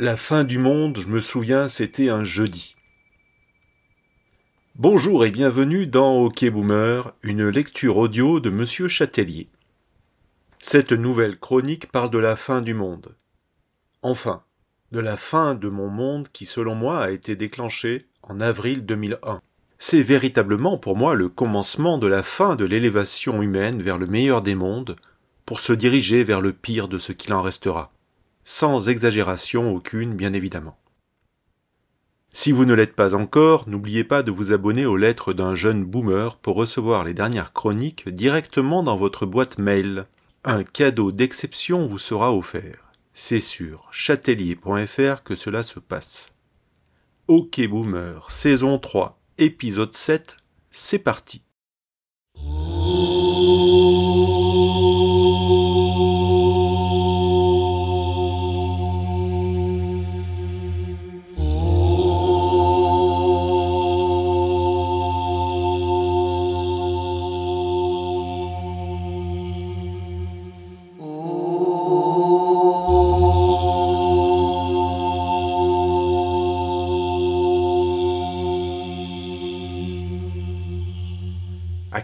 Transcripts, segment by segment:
La fin du monde, je me souviens, c'était un jeudi. Bonjour et bienvenue dans OK Boomer, une lecture audio de Monsieur Châtelier. Cette nouvelle chronique parle de la fin du monde. Enfin, de la fin de mon monde qui, selon moi, a été déclenchée en avril 2001. C'est véritablement pour moi le commencement de la fin de l'élévation humaine vers le meilleur des mondes, pour se diriger vers le pire de ce qu'il en restera, sans exagération aucune bien évidemment. Si vous ne l'êtes pas encore, n'oubliez pas de vous abonner aux lettres d'un jeune boomer pour recevoir les dernières chroniques directement dans votre boîte mail. Un cadeau d'exception vous sera offert. C'est sur châtelier.fr que cela se passe. Ok Boomer, saison 3, épisode 7, c'est parti.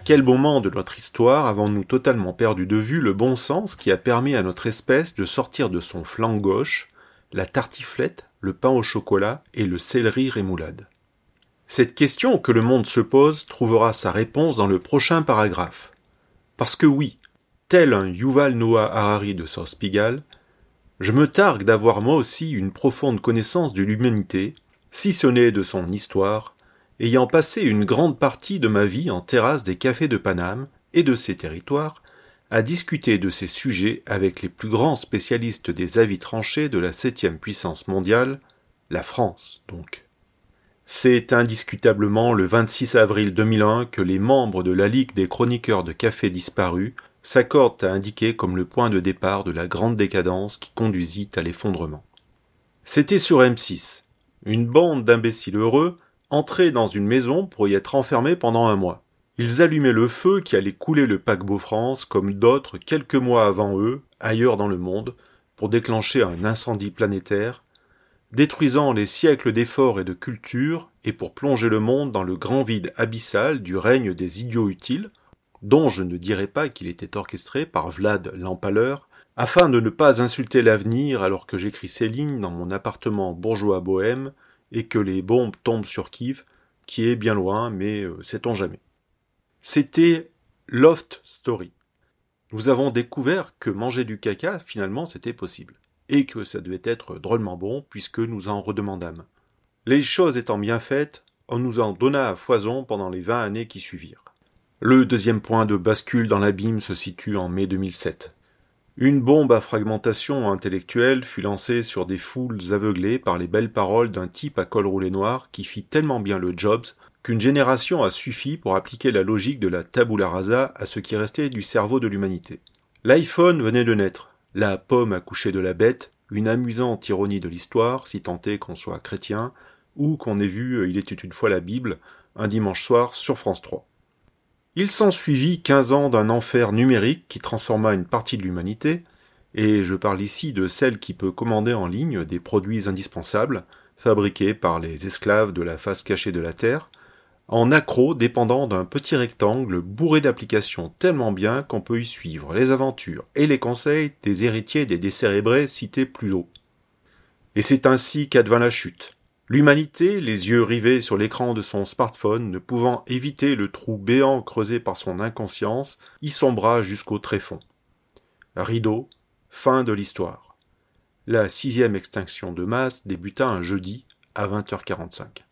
Quel moment de notre histoire avons-nous totalement perdu de vue le bon sens qui a permis à notre espèce de sortir de son flanc gauche la tartiflette, le pain au chocolat et le céleri rémoulade? Cette question que le monde se pose trouvera sa réponse dans le prochain paragraphe. Parce que oui, tel un Yuval Noah Harari de South Pigalle, je me targue d'avoir moi aussi une profonde connaissance de l'humanité, si ce n'est de son histoire, ayant passé une grande partie de ma vie en terrasse des cafés de Paname et de ses territoires, à discuter de ces sujets avec les plus grands spécialistes des avis tranchés de la septième puissance mondiale, la France donc. C'est indiscutablement le 26 avril 2001 que les membres de la Ligue des chroniqueurs de café disparus s'accordent à indiquer comme le point de départ de la grande décadence qui conduisit à l'effondrement. C'était sur M6. Une bande d'imbéciles heureux entraient dans une maison pour y être enfermés pendant un mois. Ils allumaient le feu qui allait couler le paquebot France comme d'autres quelques mois avant eux, ailleurs dans le monde, pour déclencher un incendie planétaire, détruisant les siècles d'efforts et de culture, et pour plonger le monde dans le grand vide abyssal du règne des idiots utiles, dont je ne dirais pas qu'il était orchestré par Vlad l'Empaleur, afin de ne pas insulter l'avenir alors que j'écris ces lignes dans mon appartement bourgeois bohème, et que les bombes tombent sur Kiev, qui est bien loin, mais euh, sait-on jamais. C'était Loft Story. Nous avons découvert que manger du caca, finalement, c'était possible, et que ça devait être drôlement bon, puisque nous en redemandâmes. Les choses étant bien faites, on nous en donna à foison pendant les vingt années qui suivirent. Le deuxième point de bascule dans l'abîme se situe en mai 2007. Une bombe à fragmentation intellectuelle fut lancée sur des foules aveuglées par les belles paroles d'un type à col roulé noir qui fit tellement bien le Jobs qu'une génération a suffi pour appliquer la logique de la tabula rasa à ce qui restait du cerveau de l'humanité. L'iPhone venait de naître, la pomme accouchait de la bête, une amusante ironie de l'histoire, si tant est qu'on soit chrétien, ou qu'on ait vu Il était une fois la Bible, un dimanche soir sur France 3. Il s'ensuivit quinze ans d'un enfer numérique qui transforma une partie de l'humanité, et je parle ici de celle qui peut commander en ligne des produits indispensables, fabriqués par les esclaves de la face cachée de la Terre, en accro dépendant d'un petit rectangle bourré d'applications tellement bien qu'on peut y suivre les aventures et les conseils des héritiers des décérébrés cités plus haut. Et c'est ainsi qu'advint la chute. L'humanité, les yeux rivés sur l'écran de son smartphone, ne pouvant éviter le trou béant creusé par son inconscience, y sombra jusqu'au tréfonds. Rideau, fin de l'histoire. La sixième extinction de masse débuta un jeudi à 20h45.